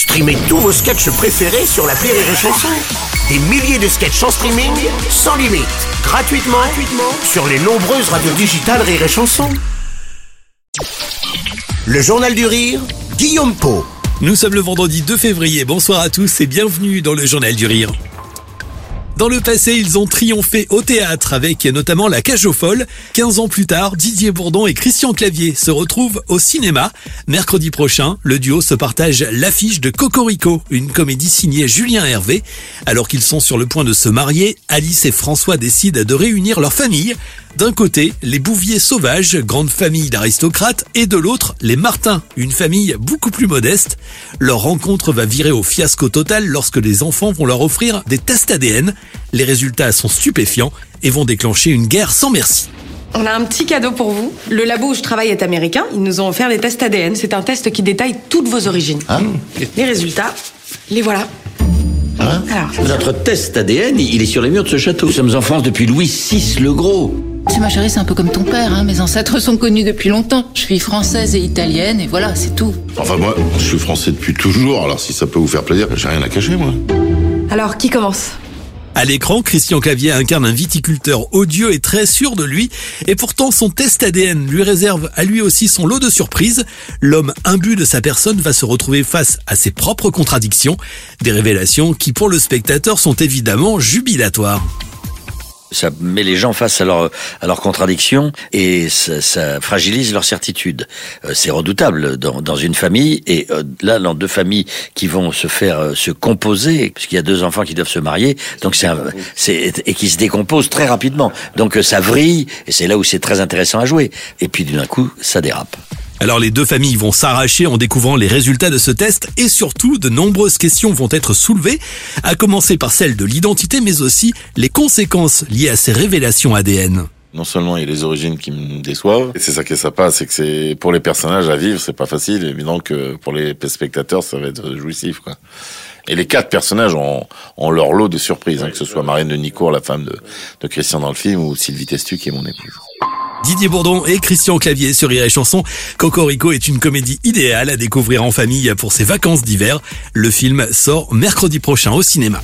Streamez tous vos sketchs préférés sur la Rire et Chanson. Des milliers de sketchs en streaming, sans limite, gratuitement, gratuitement sur les nombreuses radios digitales Rire et Chanson. Le Journal du Rire, Guillaume Po. Nous sommes le vendredi 2 février. Bonsoir à tous et bienvenue dans le Journal du Rire. Dans le passé, ils ont triomphé au théâtre avec notamment La Cage aux Folles. 15 ans plus tard, Didier Bourdon et Christian Clavier se retrouvent au cinéma. Mercredi prochain, le duo se partage l'affiche de Cocorico, une comédie signée Julien Hervé. Alors qu'ils sont sur le point de se marier, Alice et François décident de réunir leur famille. D'un côté, les Bouviers sauvages, grande famille d'aristocrates, et de l'autre, les Martins, une famille beaucoup plus modeste. Leur rencontre va virer au fiasco total lorsque les enfants vont leur offrir des tests ADN. Les résultats sont stupéfiants et vont déclencher une guerre sans merci. On a un petit cadeau pour vous. Le labo où je travaille est américain. Ils nous ont offert des tests ADN. C'est un test qui détaille toutes vos origines. Ah. Les résultats, les voilà. Hein Alors, Notre test ADN, il est sur les murs de ce château. Nous sommes en France depuis Louis VI le Gros. Tu sais, ma chérie, c'est un peu comme ton père. Hein. Mes ancêtres sont connus depuis longtemps. Je suis française et italienne, et voilà, c'est tout. Enfin, moi, je suis français depuis toujours, alors si ça peut vous faire plaisir, j'ai rien à cacher, moi. alors qui commence? À l'écran, Christian Clavier incarne un viticulteur odieux et très sûr de lui, et pourtant son test ADN lui réserve à lui aussi son lot de surprises. L'homme imbu de sa personne va se retrouver face à ses propres contradictions, des révélations qui pour le spectateur sont évidemment jubilatoires. Ça met les gens face à leurs à contradictions et ça, ça fragilise leur certitude. Euh, c'est redoutable dans, dans une famille et euh, là dans deux familles qui vont se faire euh, se composer puisqu'il y a deux enfants qui doivent se marier donc c'est c'est et qui se décomposent très rapidement donc ça vrille et c'est là où c'est très intéressant à jouer et puis d'un coup ça dérape. Alors les deux familles vont s'arracher en découvrant les résultats de ce test et surtout de nombreuses questions vont être soulevées, à commencer par celle de l'identité mais aussi les conséquences liées à ces révélations ADN. Non seulement il y a les origines qui me déçoivent, et c'est ça qui est sympa, c'est que c'est pour les personnages à vivre, c'est pas facile, évidemment que pour les spectateurs, ça va être jouissif, quoi. Et les quatre personnages ont, leur lot de surprises, hein, que ce soit Marine de Nicourt, la femme de, de Christian dans le film, ou Sylvie Testu, qui est mon épouse. Didier Bourdon et Christian Clavier sur Rire et Chanson. Cocorico est une comédie idéale à découvrir en famille pour ses vacances d'hiver. Le film sort mercredi prochain au cinéma.